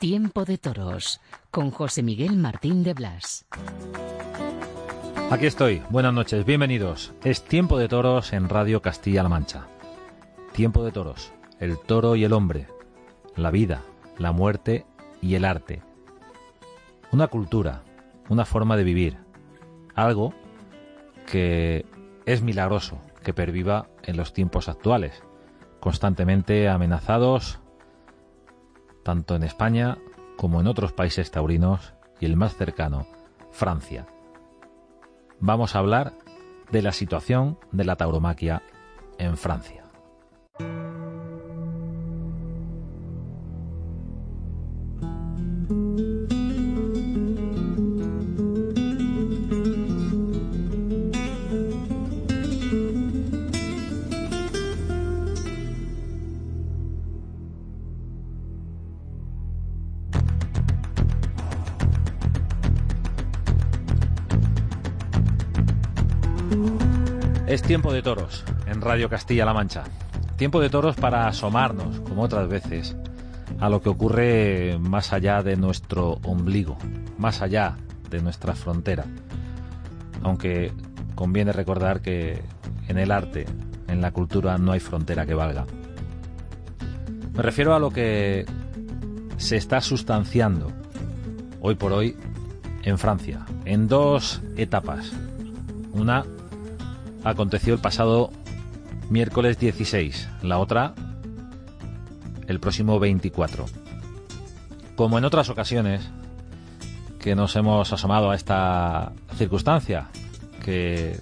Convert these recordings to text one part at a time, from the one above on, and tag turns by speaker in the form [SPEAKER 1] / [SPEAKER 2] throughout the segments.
[SPEAKER 1] Tiempo de Toros con José Miguel Martín de Blas.
[SPEAKER 2] Aquí estoy, buenas noches, bienvenidos. Es Tiempo de Toros en Radio Castilla-La Mancha. Tiempo de Toros, el toro y el hombre, la vida, la muerte y el arte. Una cultura, una forma de vivir, algo que es milagroso que perviva en los tiempos actuales, constantemente amenazados tanto en España como en otros países taurinos y el más cercano, Francia. Vamos a hablar de la situación de la tauromaquia en Francia. Es tiempo de toros en Radio Castilla-La Mancha. Tiempo de toros para asomarnos, como otras veces, a lo que ocurre más allá de nuestro ombligo, más allá de nuestra frontera. Aunque conviene recordar que en el arte, en la cultura, no hay frontera que valga. Me refiero a lo que se está sustanciando hoy por hoy en Francia, en dos etapas. Una aconteció el pasado miércoles 16, la otra el próximo 24. Como en otras ocasiones que nos hemos asomado a esta circunstancia que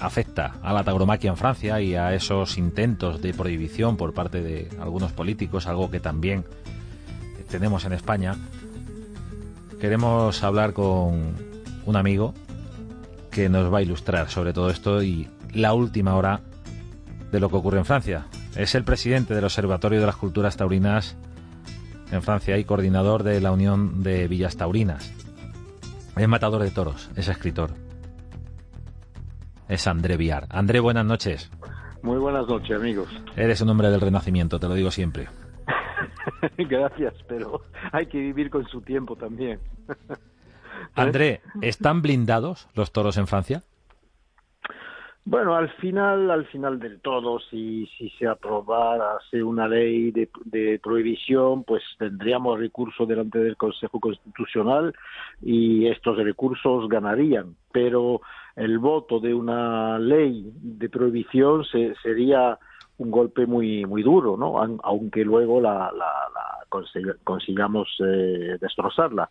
[SPEAKER 2] afecta a la tauromaquia en Francia y a esos intentos de prohibición por parte de algunos políticos, algo que también tenemos en España, queremos hablar con un amigo que nos va a ilustrar sobre todo esto y la última hora de lo que ocurre en Francia. Es el presidente del Observatorio de las Culturas Taurinas en Francia y coordinador de la Unión de Villas Taurinas. Es matador de toros, es escritor. Es André Viar. André, buenas noches.
[SPEAKER 3] Muy buenas noches, amigos.
[SPEAKER 2] Eres un hombre del Renacimiento, te lo digo siempre.
[SPEAKER 3] Gracias, pero hay que vivir con su tiempo también.
[SPEAKER 2] André, ¿están blindados los toros en Francia?
[SPEAKER 3] Bueno, al final, al final del todo, si, si se aprobase una ley de, de, prohibición, pues tendríamos recurso delante del Consejo Constitucional y estos recursos ganarían. Pero el voto de una ley de prohibición se, sería un golpe muy muy duro, ¿no? Aunque luego la, la, la consigamos eh, destrozarla.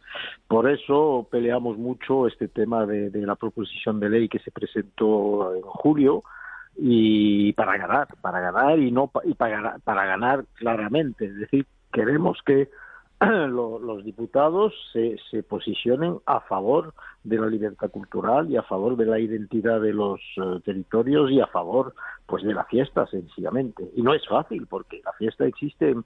[SPEAKER 3] Por eso peleamos mucho este tema de, de, la proposición de ley que se presentó en julio y para ganar, para ganar y no y para, para ganar claramente, es decir, queremos que los diputados se, se, posicionen a favor de la libertad cultural y a favor de la identidad de los uh, territorios y a favor pues de la fiesta sencillamente y no es fácil porque la fiesta existe en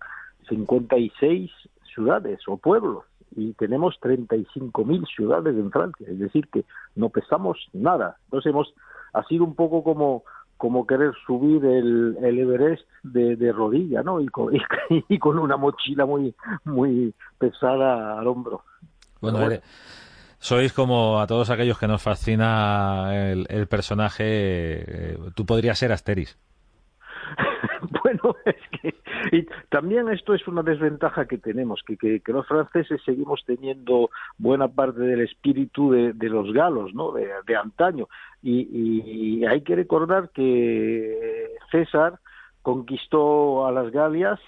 [SPEAKER 3] 56 ciudades o pueblos y tenemos 35.000 ciudades en Francia es decir que no pesamos nada entonces hemos ha sido un poco como como querer subir el, el Everest de, de, rodilla, ¿no? Y con, y, y con, una mochila muy, muy pesada al hombro.
[SPEAKER 2] Bueno, bueno. sois como a todos aquellos que nos fascina el, el personaje. Eh, tú podrías ser Asteris.
[SPEAKER 3] bueno, es que y también esto es una desventaja que tenemos, que, que, los franceses seguimos teniendo buena parte del espíritu de, los galos, ¿no? De, antaño. Y, hay que recordar que César conquistó a las Galias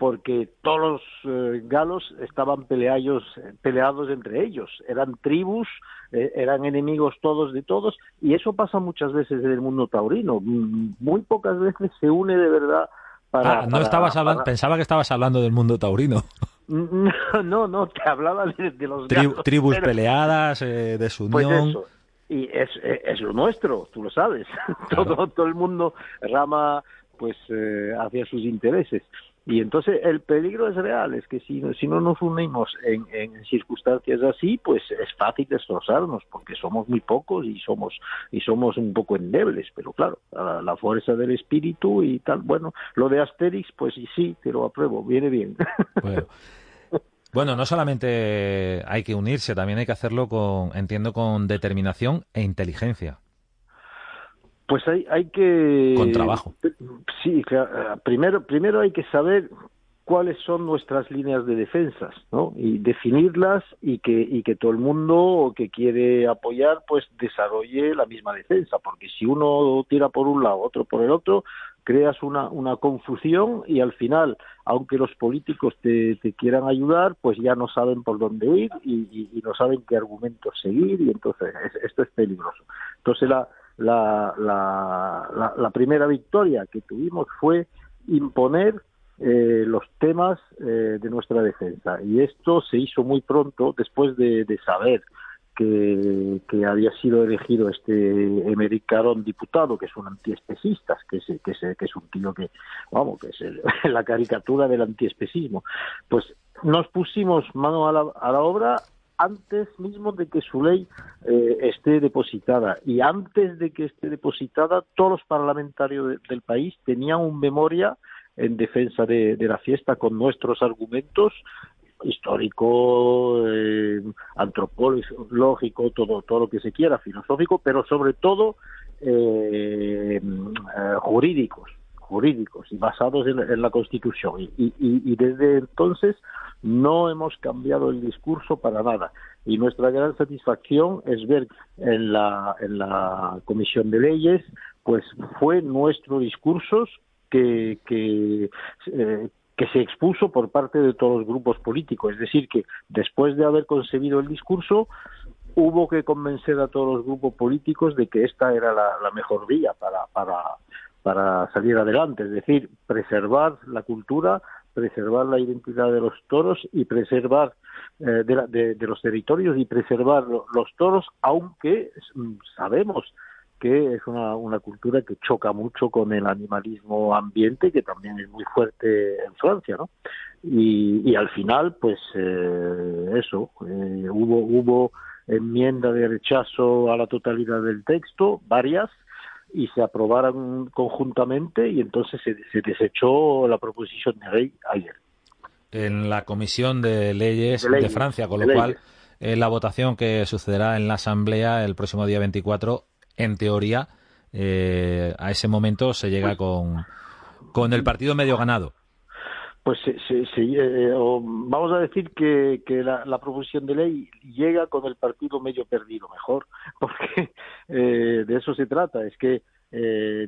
[SPEAKER 3] porque todos los eh, galos estaban peleados, peleados entre ellos, eran tribus, eh, eran enemigos todos de todos, y eso pasa muchas veces en el mundo taurino. Muy pocas veces se une de verdad para,
[SPEAKER 2] ah, no
[SPEAKER 3] para,
[SPEAKER 2] estabas hablando,
[SPEAKER 3] para...
[SPEAKER 2] pensaba que estabas hablando del mundo taurino.
[SPEAKER 3] No, no, no te hablaba de, de los
[SPEAKER 2] Tri
[SPEAKER 3] galos,
[SPEAKER 2] tribus
[SPEAKER 3] pero...
[SPEAKER 2] peleadas, eh, de su
[SPEAKER 3] pues. Y es, es, lo nuestro, tú lo sabes. Claro. todo, todo el mundo rama pues eh, hacia sus intereses. Y entonces el peligro es real, es que si, si no nos unimos en, circunstancias así, pues es fácil destrozarnos, porque somos muy pocos y somos y somos un poco endebles, pero claro, la, la fuerza del espíritu y tal, bueno, lo de Asterix, pues sí, te lo apruebo, viene bien.
[SPEAKER 2] Bueno. Bueno, no solamente hay que unirse, también hay que hacerlo con, entiendo, con determinación e inteligencia.
[SPEAKER 3] Pues hay, hay que...
[SPEAKER 2] Con trabajo.
[SPEAKER 3] Sí, primero, primero hay que saber cuáles son nuestras líneas de defensas, ¿no? Y definirlas y que, y que todo el mundo que quiere apoyar, pues desarrolle la misma defensa, porque si uno tira por un lado, otro por el otro, creas una, una confusión y al final, aunque los políticos te, te quieran ayudar, pues ya no saben por dónde ir y, y, no saben qué argumentos seguir y entonces esto es peligroso. Entonces la, la, la, la, primera victoria que tuvimos fue imponer eh, los temas eh, de nuestra defensa y esto se hizo muy pronto después de, saber que, había sido elegido este Emerick diputado, que es un antiespecista, que es, que es, que es un tío que, vamos, que es la caricatura del antiespecismo. Pues nos pusimos mano a la, a la obra antes mismo de que su ley eh, esté depositada. Y antes de que esté depositada todos los parlamentarios del país tenían un memoria en defensa de, la fiesta con nuestros argumentos histórico, eh, antropológico, todo, todo lo que se quiera, filosófico, pero sobre todo eh, eh, jurídicos, jurídicos y basados en, la Constitución. Y, desde entonces no hemos cambiado el discurso para nada. Y nuestra gran satisfacción es ver en la, en la Comisión de Leyes, pues fue nuestro discurso que, que, eh, que se expuso por parte de todos los grupos políticos. Es decir, que después de haber concebido el discurso, hubo que convencer a todos los grupos políticos de que esta era la, mejor vía para, para, para salir adelante. Es decir, preservar la cultura, preservar la identidad de los toros y preservar eh, de, de, los territorios y preservar los toros, aunque sabemos que es una, una cultura que choca mucho con el animalismo ambiente, que también es muy fuerte en Francia, ¿no? Y, y al final, pues eh, eso, eh, hubo, hubo enmienda de rechazo a la totalidad del texto, varias, y se aprobaron conjuntamente y entonces se, se desechó la proposición de ley ayer.
[SPEAKER 2] En la Comisión de Leyes de, Francia, con lo cual eh, la votación que sucederá en la Asamblea el próximo día 24 en teoría, eh, a ese momento se llega con, con el partido medio ganado.
[SPEAKER 3] Pues sí, sí, eh, vamos a decir que, que la, proposición de ley llega con el partido medio perdido, mejor, porque eh, de eso se trata, es que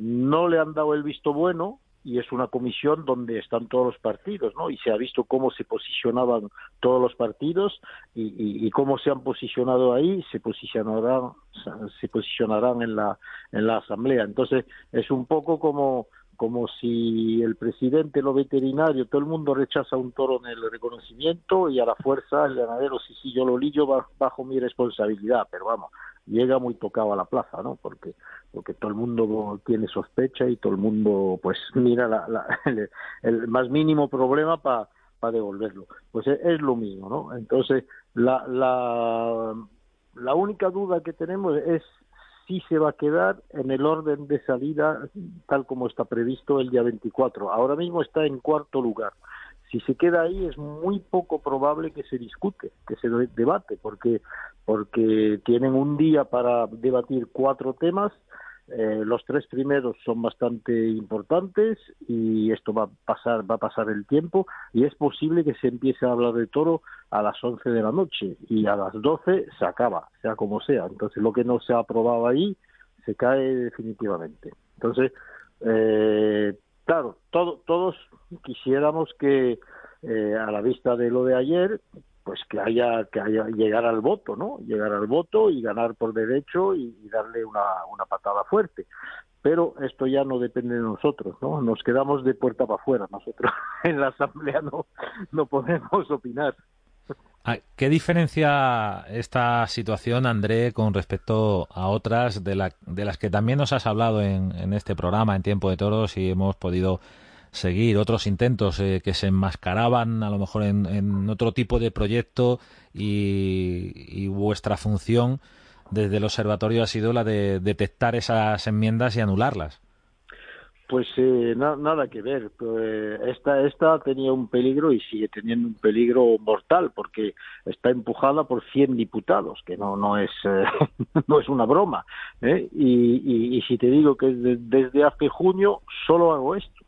[SPEAKER 3] no le han dado el visto bueno y es una comisión donde están todos los partidos, ¿no? Y se ha visto cómo se posicionaban todos los partidos y, y, cómo se han posicionado ahí, se posicionarán, se posicionarán en la en la asamblea. Entonces es un poco como como si el presidente, lo veterinario, todo el mundo rechaza un toro en el reconocimiento y a la fuerza el ganadero, sí, sí, yo lo lillo bajo mi responsabilidad, pero vamos, llega muy tocado a la plaza, ¿no? Porque porque todo el mundo tiene sospecha y todo el mundo pues mira la, el, más mínimo problema para para devolverlo. Pues es, es, lo mismo, ¿no? Entonces la la única duda que tenemos es si se va a quedar en el orden de salida tal como está previsto el día 24. Ahora mismo está en cuarto lugar si se queda ahí es muy poco probable que se discute, que se debate, porque porque tienen un día para debatir cuatro temas. Eh, los tres primeros son bastante importantes y esto va a pasar va a pasar el tiempo y es posible que se empiece a hablar de toro a las 11 de la noche y a las 12 se acaba, sea como sea. Entonces lo que no se ha aprobado ahí se cae definitivamente. Entonces eh, claro, todos quisiéramos que eh, a la vista de lo de ayer, pues que haya que haya llegar al voto, ¿no? Llegar al voto y ganar por derecho y, darle una, una patada fuerte. Pero esto ya no depende de nosotros, ¿no? Nos quedamos de puerta para afuera. Nosotros en la asamblea no no podemos opinar.
[SPEAKER 2] Ah, ¿Qué diferencia esta situación, André, con respecto a otras de, la, de las que también nos has hablado en, en, este programa, en Tiempo de Toros, y hemos podido seguir otros intentos eh, que se enmascaraban a lo mejor en, en otro tipo de proyecto y, y, vuestra función desde el observatorio ha sido la de detectar esas enmiendas y anularlas?
[SPEAKER 3] Pues eh, nada que ver. Pues, esta, esta tenía un peligro y sigue teniendo un peligro mortal porque está empujada por 100 diputados, que no, no, es, eh, no es una broma. ¿eh? Y, y, si te digo que desde hace junio solo hago esto.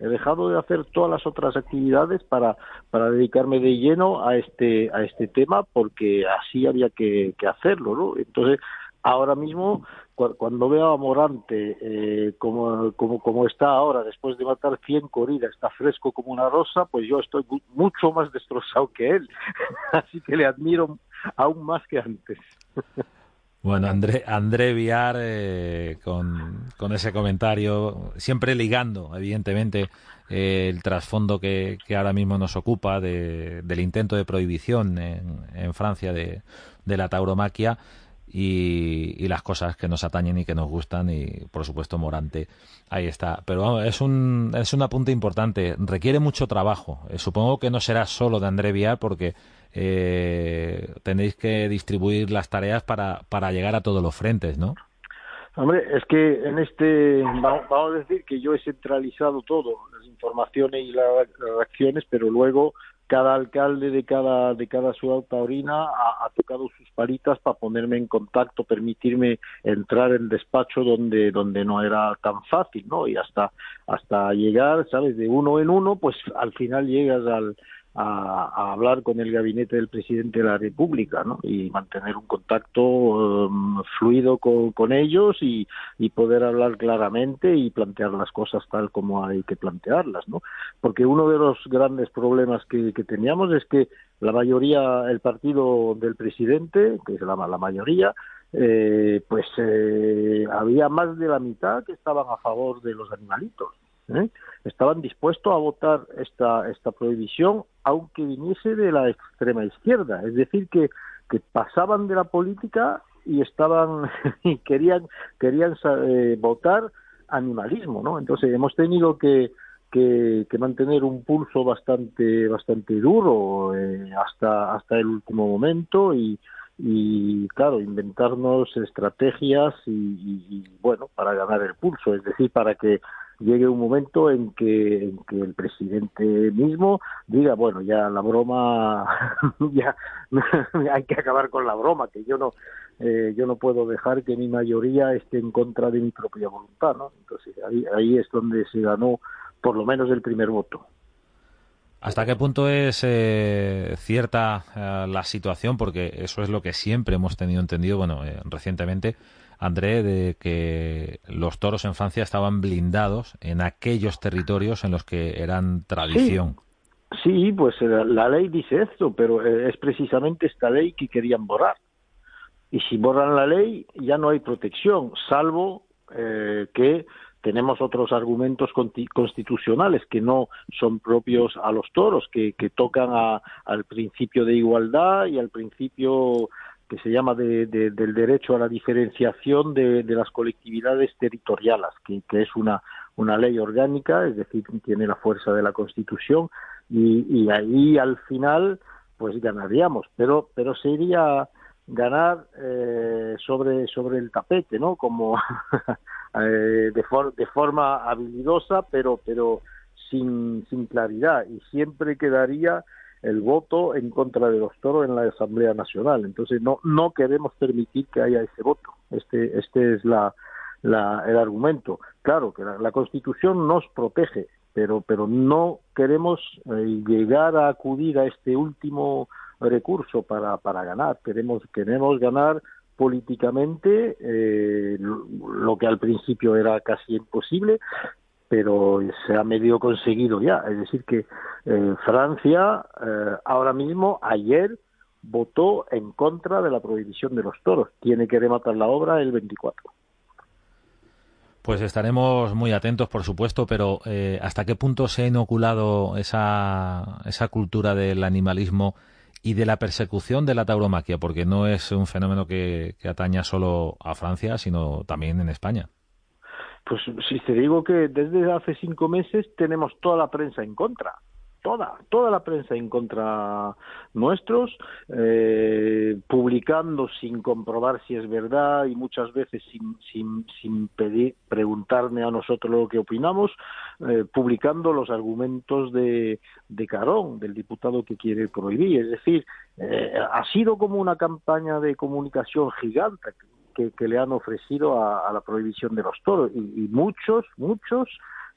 [SPEAKER 3] He dejado de hacer todas las otras actividades para, para dedicarme de lleno a este, a este tema porque así había que, que hacerlo. ¿no? Entonces, ahora mismo cuando veo a Morante eh, como, como, como está ahora, después de matar 100 corridas, está fresco como una rosa, pues yo estoy mucho más destrozado que él. Así que le admiro aún más que antes.
[SPEAKER 2] Bueno, André, André Viar, eh, con, con, ese comentario, siempre ligando, evidentemente, eh, el trasfondo que, que, ahora mismo nos ocupa de, del intento de prohibición en, en Francia de, de la tauromaquia y, las cosas que nos atañen y que nos gustan y por supuesto Morante ahí está. Pero vamos, es un es un apunte importante. Requiere mucho trabajo. Eh, supongo que no será solo de André Vial porque eh, tenéis que distribuir las tareas para, para llegar a todos los frentes ¿no?
[SPEAKER 3] Hombre, es que en este, vamos a decir que yo he centralizado todo, las informaciones y las reacciones, pero luego cada alcalde de cada de cada ciudad taurina ha, tocado sus palitas para ponerme en contacto, permitirme entrar en despacho donde donde no era tan fácil, ¿no? Y hasta hasta llegar, sabes, de uno en uno, pues al final llegas al a, hablar con el gabinete del presidente de la República ¿no? y mantener un contacto um, fluido con, con ellos y, poder hablar claramente y plantear las cosas tal como hay que plantearlas. ¿no? Porque uno de los grandes problemas que, que teníamos es que la mayoría, el partido del presidente, que es la, la mayoría, eh, pues eh, había más de la mitad que estaban a favor de los animalitos. ¿Eh? estaban dispuestos a votar esta, esta prohibición aunque viniese de la extrema izquierda, es decir, que, que pasaban de la política y estaban y querían querían eh, votar animalismo, ¿no? Entonces hemos tenido que, que, mantener un pulso bastante bastante duro eh, hasta hasta el último momento y, y claro inventarnos estrategias y, y, bueno para ganar el pulso, es decir, para que llegue un momento en que, el presidente mismo diga, bueno, ya la broma, ya hay que acabar con la broma, que yo no, eh, yo no puedo dejar que mi mayoría esté en contra de mi propia voluntad, ¿no? Entonces ahí, ahí es donde se ganó por lo menos el primer voto.
[SPEAKER 2] ¿Hasta qué punto es eh, cierta eh, la situación? Porque eso es lo que siempre hemos tenido entendido, bueno, eh, recientemente, André, de que los toros en Francia estaban blindados en aquellos territorios en los que eran tradición.
[SPEAKER 3] Sí, pues eh, la, ley dice esto, pero eh, es precisamente esta ley que querían borrar. Y si borran la ley, ya no hay protección, salvo eh, que tenemos otros argumentos constitucionales que no son propios a los toros, que, que tocan a, al principio de igualdad y al principio que se llama de, del derecho a la diferenciación de, las colectividades territoriales, que, es una, una ley orgánica, es decir, tiene la fuerza de la Constitución, y, ahí al final pues ganaríamos, pero, pero sería ganar eh, sobre, sobre el tapete, ¿no? Como eh, de, de forma habilidosa, pero, pero sin, sin claridad, y siempre quedaría el voto en contra de los toros en la Asamblea Nacional. Entonces no no queremos permitir que haya ese voto. Este este es la, la el argumento. Claro que la, Constitución nos protege, pero pero no queremos eh, llegar a acudir a este último recurso para para ganar. Queremos queremos ganar políticamente eh, lo que al principio era casi imposible pero se ha medio conseguido ya. Es decir, que eh, Francia eh, ahora mismo, ayer, votó en contra de la prohibición de los toros. Tiene que rematar la obra el 24.
[SPEAKER 2] Pues estaremos muy atentos, por supuesto, pero eh, ¿hasta qué punto se ha inoculado esa, esa cultura del animalismo y de la persecución de la tauromaquia? Porque no es un fenómeno que ataña solo a Francia, sino también en España.
[SPEAKER 3] Pues si te digo que desde hace cinco meses tenemos toda la prensa en contra. toda, toda la prensa en contra nuestros, eh, publicando sin comprobar si es verdad y muchas veces sin, sin, sin pedir, preguntarme a nosotros lo que opinamos, eh, publicando los argumentos de, de Carón, del diputado que quiere prohibir. Es decir, eh, ha sido como una campaña de comunicación gigante que, le han ofrecido a, la prohibición de los toros y, y muchos, muchos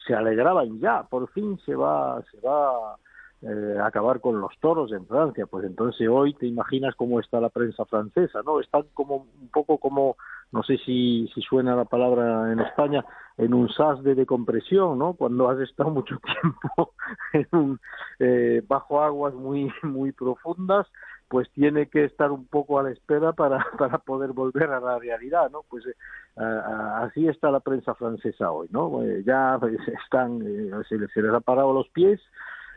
[SPEAKER 3] se alegraban ya, por fin se va, se va eh, acabar con los toros en Francia. Pues entonces hoy te imaginas cómo está la prensa francesa, ¿no? Están como un poco como, no sé si, si suena la palabra en España, en un sas de decompresión, ¿no? Cuando has estado mucho tiempo en un, eh, bajo aguas muy, muy profundas, pues tiene que estar un poco a la espera para, para poder volver a la realidad, ¿no? Pues eh, así está la prensa francesa hoy, ¿no? Eh, ya pues, están, eh, se, les, se ha parado los pies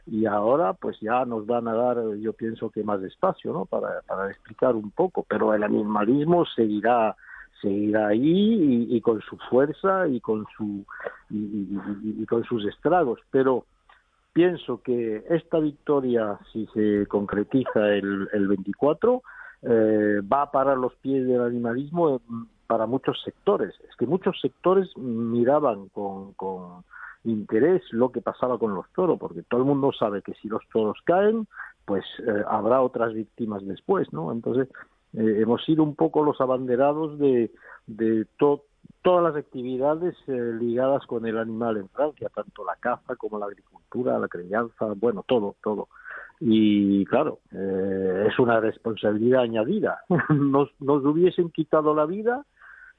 [SPEAKER 3] y ahora pues ya nos van a dar yo pienso que más espacio no para, explicar un poco pero el animalismo seguirá seguirá ahí y, con su fuerza y con su y, con sus estragos pero pienso que esta victoria si se concretiza el, el 24 eh, va a parar los pies del animalismo para muchos sectores es que muchos sectores miraban con, con interés lo que pasaba con los toros, porque todo el mundo sabe que si los toros caen, pues eh, habrá otras víctimas después, ¿no? Entonces, eh, hemos sido un poco los abanderados de, de to todas las actividades eh, ligadas con el animal en Francia, tanto la caza como la agricultura, la crianza, bueno, todo, todo. Y claro, eh, es una responsabilidad añadida. nos, nos hubiesen quitado la vida,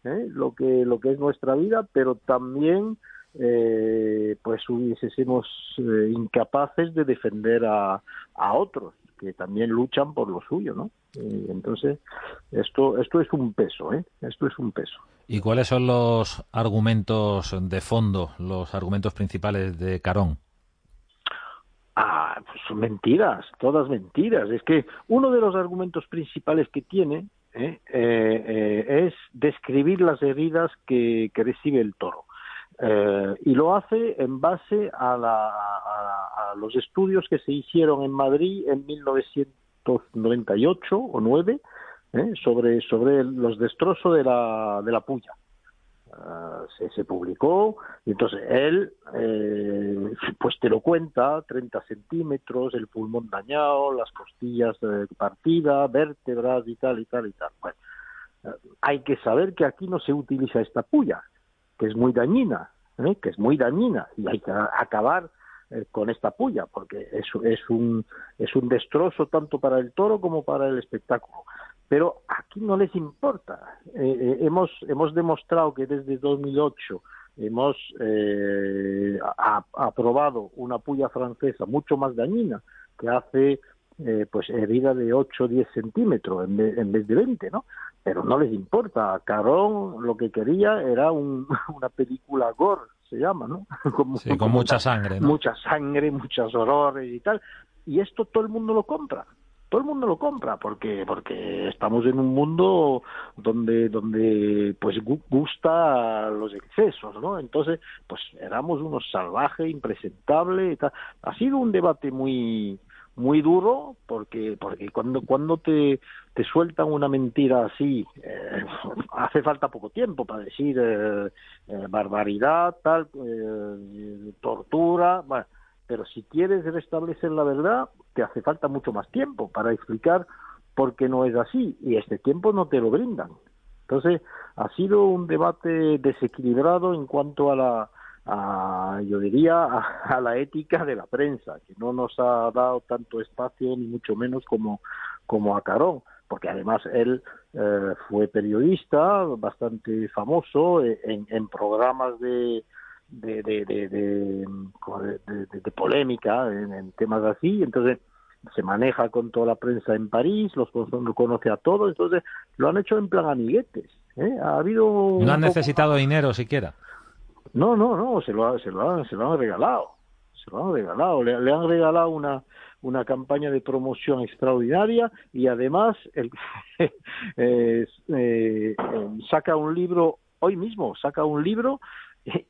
[SPEAKER 3] ¿eh? lo que lo que es nuestra vida, pero también eh, pues hubiésemos eh, incapaces de defender a, a, otros que también luchan por lo suyo, ¿no? Y entonces esto esto es un peso, ¿eh? Esto es un peso.
[SPEAKER 2] ¿Y cuáles son los argumentos de fondo, los argumentos principales de Carón?
[SPEAKER 3] Ah, pues son mentiras, todas mentiras. Es que uno de los argumentos principales que tiene ¿eh? Eh, eh, es describir las heridas que, que recibe el toro. Eh, y lo hace en base a, la, a, los estudios que se hicieron en Madrid en 1998 o 9 ¿eh? sobre, sobre los destrozos de la, de la puya. Uh, se, publicó y entonces él eh, pues te lo cuenta 30 centímetros el pulmón dañado las costillas eh, partidas vértebras y tal y tal y tal bueno uh, hay que saber que aquí no se utiliza esta puya que es muy dañina, ¿eh? que es muy dañina y hay que acabar eh, con esta puya porque es, un, es un destrozo tanto para el toro como para el espectáculo. Pero aquí no les importa. Eh, hemos, hemos demostrado que desde 2008 hemos a, aprobado una puya francesa mucho más dañina que hace eh, pues herida de 8 o 10 centímetros en vez, en vez de 20, ¿no? Pero no les importa. Carón lo que quería era un, una película gore, se llama, ¿no?
[SPEAKER 2] Como, sí, con mucha sangre, ¿no?
[SPEAKER 3] Mucha sangre, muchos horrores y tal. Y esto todo el mundo lo compra. Todo el mundo lo compra porque porque estamos en un mundo donde donde pues gusta los excesos, ¿no? Entonces, pues éramos unos salvajes, impresentables y tal. Ha sido un debate muy muy duro porque porque cuando cuando te, te sueltan una mentira así eh, hace falta poco tiempo para decir eh, eh, barbaridad tal eh, tortura bueno, pero si quieres restablecer la verdad te hace falta mucho más tiempo para explicar por qué no es así y este tiempo no te lo brindan. Entonces ha sido un debate desequilibrado en cuanto a la a, yo diría, a, a, la ética de la prensa, que no nos ha dado tanto espacio, ni mucho menos como, como a Carón, porque además él eh, fue periodista bastante famoso en, en programas de, de, de, de, de polémica, en, en, temas así, entonces se maneja con toda la prensa en París, los lo conoce a todos, entonces lo han hecho en plan amiguetes. ¿eh? Ha habido
[SPEAKER 2] no han necesitado poco... dinero siquiera.
[SPEAKER 3] No, no, no, se lo, se lo, han, se lo han regalado. Se lo han regalado. Le, han regalado una, una campaña de promoción extraordinaria y además el, eh, eh, saca un libro, hoy mismo saca un libro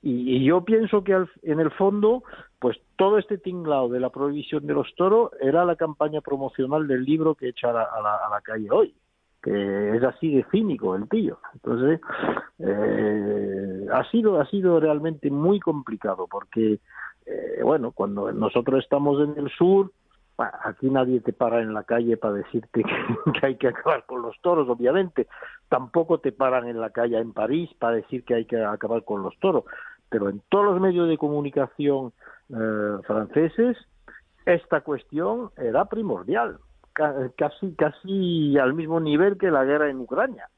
[SPEAKER 3] Y, yo pienso que en el fondo, pues todo este tinglado de la prohibición de los toros era la campaña promocional del libro que echa a la, a la, calle hoy que es así de cínico el tío. Entonces, eh, ha sido ha sido realmente muy complicado porque, eh, bueno, cuando nosotros estamos en el sur, aquí nadie te para en la calle para decirte que, hay que acabar con los toros, obviamente. Tampoco te paran en la calle en París para decir que hay que acabar con los toros. Pero en todos los medios de comunicación eh, franceses, esta cuestión era primordial, casi, casi al mismo nivel que la guerra en Ucrania.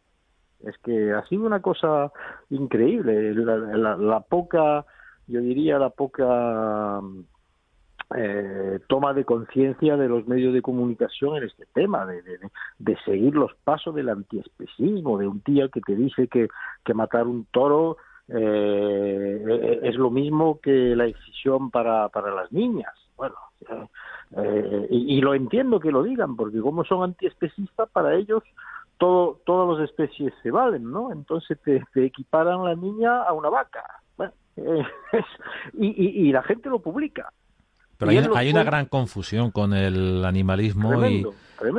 [SPEAKER 3] Es que ha sido una cosa increíble. la poca, yo diría, la poca eh, toma de conciencia de los medios de comunicación en este tema, de, de, seguir los pasos del antiespecismo, de un tío que te dice que, que matar un toro eh, es lo mismo que la excisión para, para las niñas. Bueno, eh, y, lo entiendo que lo digan, porque como son antiespecistas, para ellos todo, todas las especies se valen, ¿no? Entonces te, equiparan la niña a una vaca. y, y la gente lo publica.
[SPEAKER 2] Pero hay, una gran confusión con el animalismo y,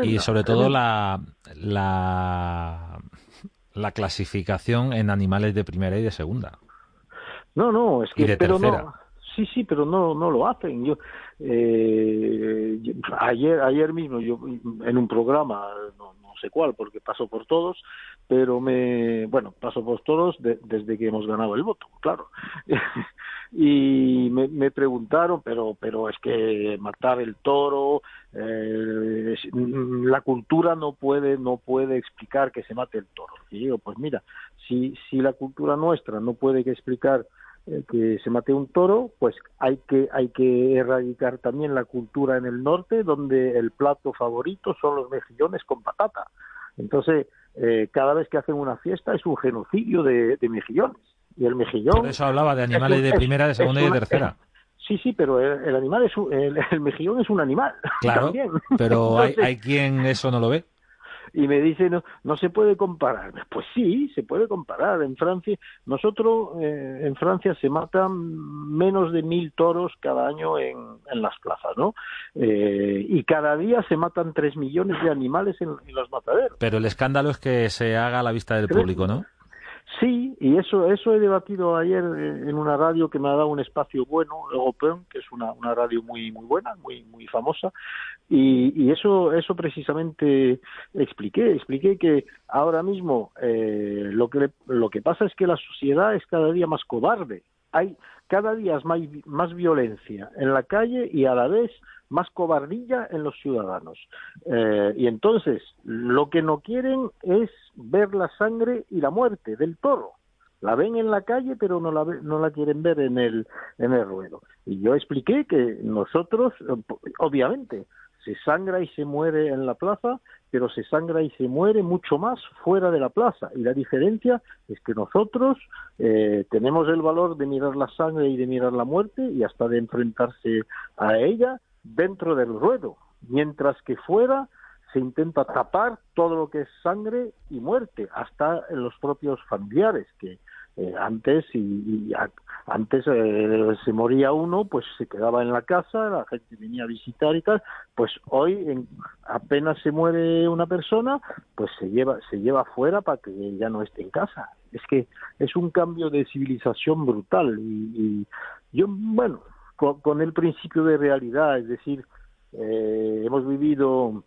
[SPEAKER 2] y, sobre todo la, la, la, clasificación en animales de primera y de segunda.
[SPEAKER 3] No, no, es que... de pero No, sí, sí, pero no, no lo hacen. Yo, eh, ayer, ayer mismo, yo en un programa, no, no sé cuál, porque paso por todos, pero me, bueno, paso por todos desde que hemos ganado el voto, claro. y me, preguntaron, pero, pero es que matar el toro, eh, la cultura no puede, no puede explicar que se mate el toro. Y digo, pues mira, si, si la cultura nuestra no puede explicar eh, que se mate un toro, pues hay que, hay que erradicar también la cultura en el norte, donde el plato favorito son los mejillones con patata. Entonces, eh, cada vez que hacen una fiesta es un genocidio de mejillones y el mejillón.
[SPEAKER 2] Por eso hablaba de animales de primera, de segunda y de tercera.
[SPEAKER 3] Sí, sí, pero el, animal es el, mejillón es un animal.
[SPEAKER 2] Claro, pero hay, hay quien eso no lo ve
[SPEAKER 3] y me dice no, no se puede comparar. Pues sí, se puede comparar. En Francia, nosotros eh, en Francia se matan menos de mil toros cada año en, en las plazas, ¿no? Eh, y cada día se matan tres millones de animales en, los mataderos.
[SPEAKER 2] Pero el escándalo es que se haga a la vista del público, ¿no?
[SPEAKER 3] Sí, y eso eso he debatido ayer en una radio que me ha dado un espacio bueno, Open, que es una, una radio muy muy buena, muy muy famosa, y, y eso eso precisamente expliqué, expliqué que ahora mismo eh, lo que lo que pasa es que la sociedad es cada día más cobarde, hay cada día más, más violencia en la calle y a la vez más cobardilla en los ciudadanos. Eh, y entonces, lo que no quieren es ver la sangre y la muerte del toro. La ven en la calle, pero no la, no la quieren ver en el, en el ruedo. Y yo expliqué que nosotros, obviamente, se sangra y se muere en la plaza, pero se sangra y se muere mucho más fuera de la plaza. Y la diferencia es que nosotros eh, tenemos el valor de mirar la sangre y de mirar la muerte y hasta de enfrentarse a ella dentro del ruedo, mientras que fuera se intenta tapar todo lo que es sangre y muerte, hasta en los propios familiares, que eh, antes y, antes eh, se moría uno, pues se quedaba en la casa, la gente venía a visitar y tal, pues hoy en, apenas se muere una persona, pues se lleva se lleva fuera para que ya no esté en casa. Es que es un cambio de civilización brutal y yo bueno con, el principio de realidad, es decir, eh, hemos vivido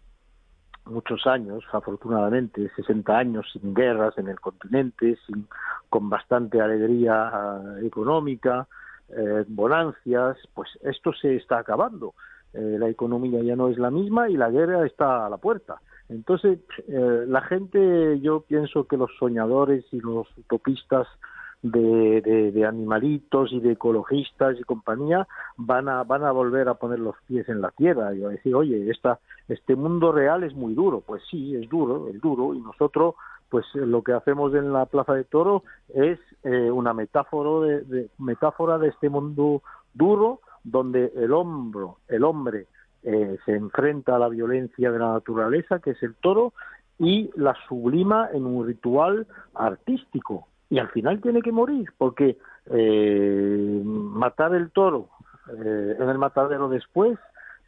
[SPEAKER 3] muchos años, afortunadamente, 60 años sin guerras en el continente, sin, con bastante alegría eh, económica, eh, bonancias, pues esto se está acabando. la economía ya no es la misma y la guerra está a la puerta. Entonces, la gente, yo pienso que los soñadores y los utopistas de, de, animalitos y de ecologistas y compañía van a van a volver a poner los pies en la tierra y a decir oye esta este mundo real es muy duro pues sí es duro es duro y nosotros pues lo que hacemos en la plaza de toro es eh, una metáfora de, metáfora de este mundo duro donde el hombro el hombre eh, se enfrenta a la violencia de la naturaleza que es el toro y la sublima en un ritual artístico y al final tiene que morir porque eh, matar el toro eh, en el matadero después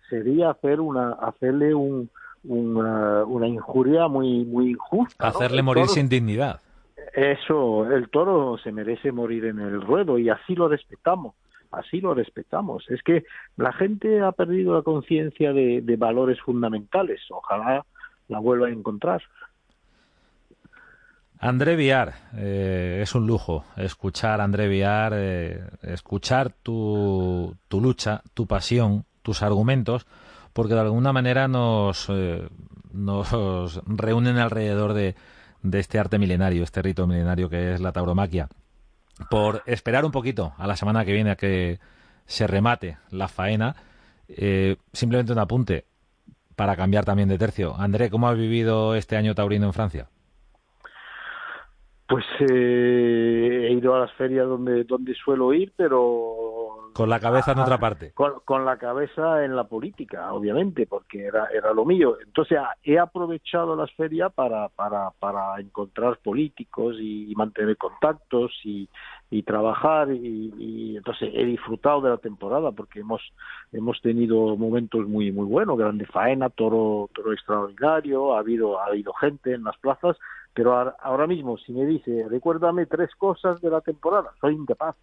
[SPEAKER 3] sería hacer una hacerle un, una, injuria muy muy injusta
[SPEAKER 2] hacerle morir sin dignidad.
[SPEAKER 3] Eso el toro se merece morir en el ruedo y así lo respetamos así lo respetamos. Es que la gente ha perdido la conciencia de, de valores fundamentales. Ojalá la vuelva a encontrar
[SPEAKER 2] André Viar, eh, es un lujo escuchar André Viar, eh, escuchar tu, tu, lucha, tu pasión, tus argumentos, porque de alguna manera nos, eh, nos reúnen alrededor de, de, este arte milenario, este rito milenario que es la tauromaquia. Por esperar un poquito a la semana que viene a que se remate la faena, simplemente un apunte para cambiar también de tercio. André, ¿cómo has vivido este año taurino en Francia?
[SPEAKER 3] Pues eh, he ido a las ferias donde, donde suelo ir, pero...
[SPEAKER 2] Con la cabeza en otra parte.
[SPEAKER 3] Con, la cabeza en la política, obviamente, porque era, era lo mío. Entonces he aprovechado las ferias para, para, para encontrar políticos y, mantener contactos y, y trabajar y, y, entonces he disfrutado de la temporada porque hemos hemos tenido momentos muy muy buenos grande faena toro toro extraordinario ha habido ha habido gente en las plazas pero ahora mismo, si me dice, recuérdame tres cosas de la temporada, soy incapaz.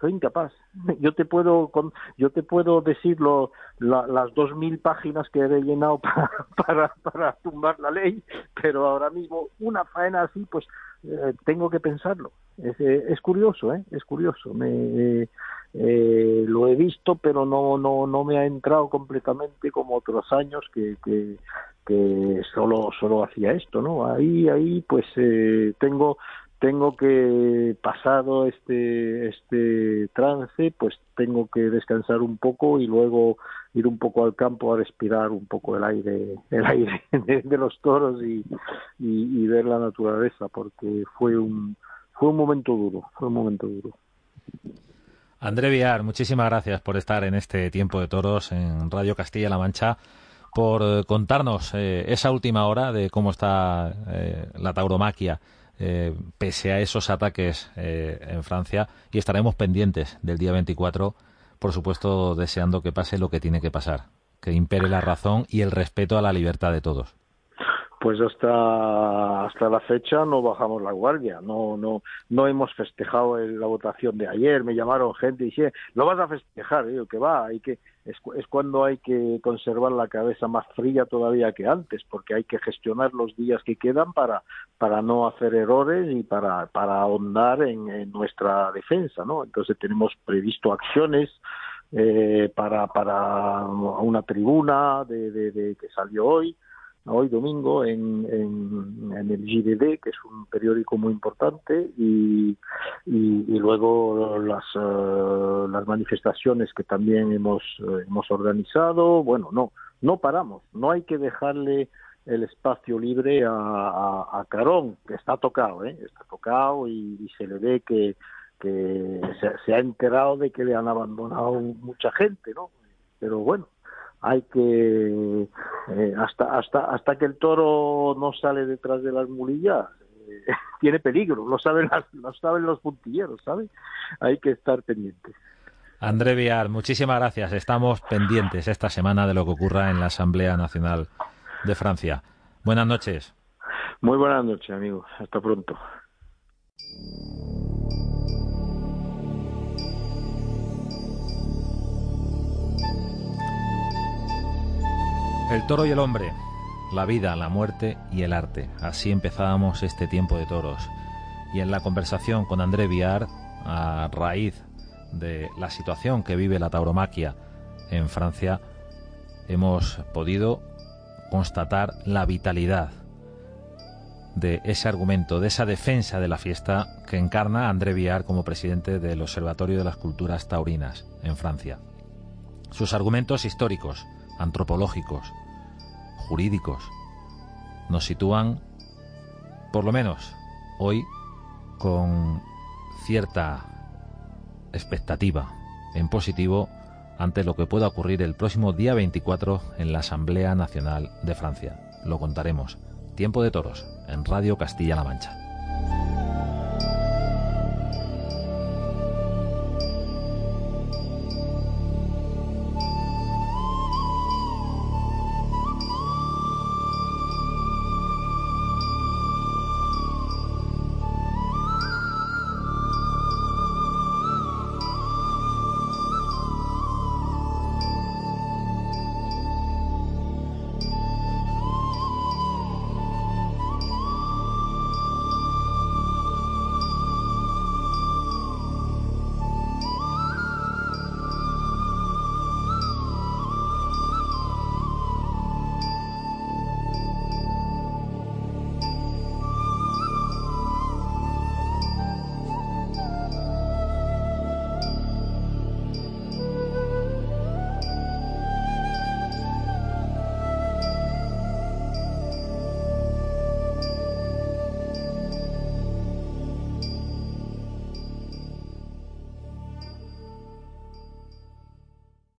[SPEAKER 3] Soy incapaz. Yo te puedo, yo te puedo decir las dos mil páginas que he rellenado para, para, para tumbar la ley, pero ahora mismo una faena así, pues eh, tengo que pensarlo. Es, eh, es, curioso, ¿eh? Es curioso. Me, eh, lo he visto, pero no, no, no me ha entrado completamente como otros años que, que, que solo, solo hacía esto, ¿no? Ahí, ahí, pues eh, tengo, tengo que pasado este este trance pues tengo que descansar un poco y luego ir un poco al campo a respirar un poco el aire el aire de, los toros y, y, ver la naturaleza porque fue un fue un momento duro fue un momento duro
[SPEAKER 2] André Villar, muchísimas gracias por estar en este tiempo de toros en Radio Castilla-La Mancha, por eh, contarnos eh, esa última hora de cómo está eh, la tauromaquia pese a esos ataques en Francia y estaremos pendientes del día 24, por supuesto deseando que pase lo que tiene que pasar, que impere la razón y el respeto a la libertad de todos.
[SPEAKER 3] Pues hasta hasta la fecha no bajamos la guardia no no no hemos festejado la votación de ayer me llamaron gente y dice lo vas a festejar digo que va hay que es, cuando hay que conservar la cabeza más fría todavía que antes porque hay que gestionar los días que quedan para para no hacer errores y para para ahondar en, nuestra defensa no entonces tenemos previsto acciones eh, para para una tribuna de, de que salió hoy hoy domingo en, en, el GDD, que es un periódico muy importante, y, y, luego las, eh, las manifestaciones que también hemos, eh, hemos organizado. Bueno, no, no paramos, no hay que dejarle el espacio libre a, a, Carón, que está tocado, ¿eh? está tocado y, se le ve que, que se, se, ha enterado de que le han abandonado mucha gente, ¿no? Pero bueno, hay que eh, hasta hasta hasta que el toro no sale detrás de las mulillas eh, tiene peligro lo saben lo saben los puntilleros ¿sabes? hay que estar pendientes.
[SPEAKER 2] André Viar muchísimas gracias. Estamos pendientes esta semana de lo que ocurra en la Asamblea Nacional de Francia. Buenas noches.
[SPEAKER 3] Muy buenas noches amigos hasta pronto
[SPEAKER 2] El toro y el hombre, la vida, la muerte y el arte. Así empezábamos este tiempo de toros. Y en la conversación con André Viar, a raíz de la situación que vive la tauromaquia en Francia, hemos podido constatar la vitalidad de ese argumento, de esa defensa de la fiesta que encarna André Viar como presidente del Observatorio de las Culturas Taurinas en Francia. Sus argumentos históricos, antropológicos, jurídicos, nos sitúan, por lo menos hoy, con cierta expectativa en positivo ante lo que pueda ocurrir el próximo día 24 en la Asamblea Nacional de Francia. Lo contaremos. Tiempo de Toros en Radio Castilla-La Mancha.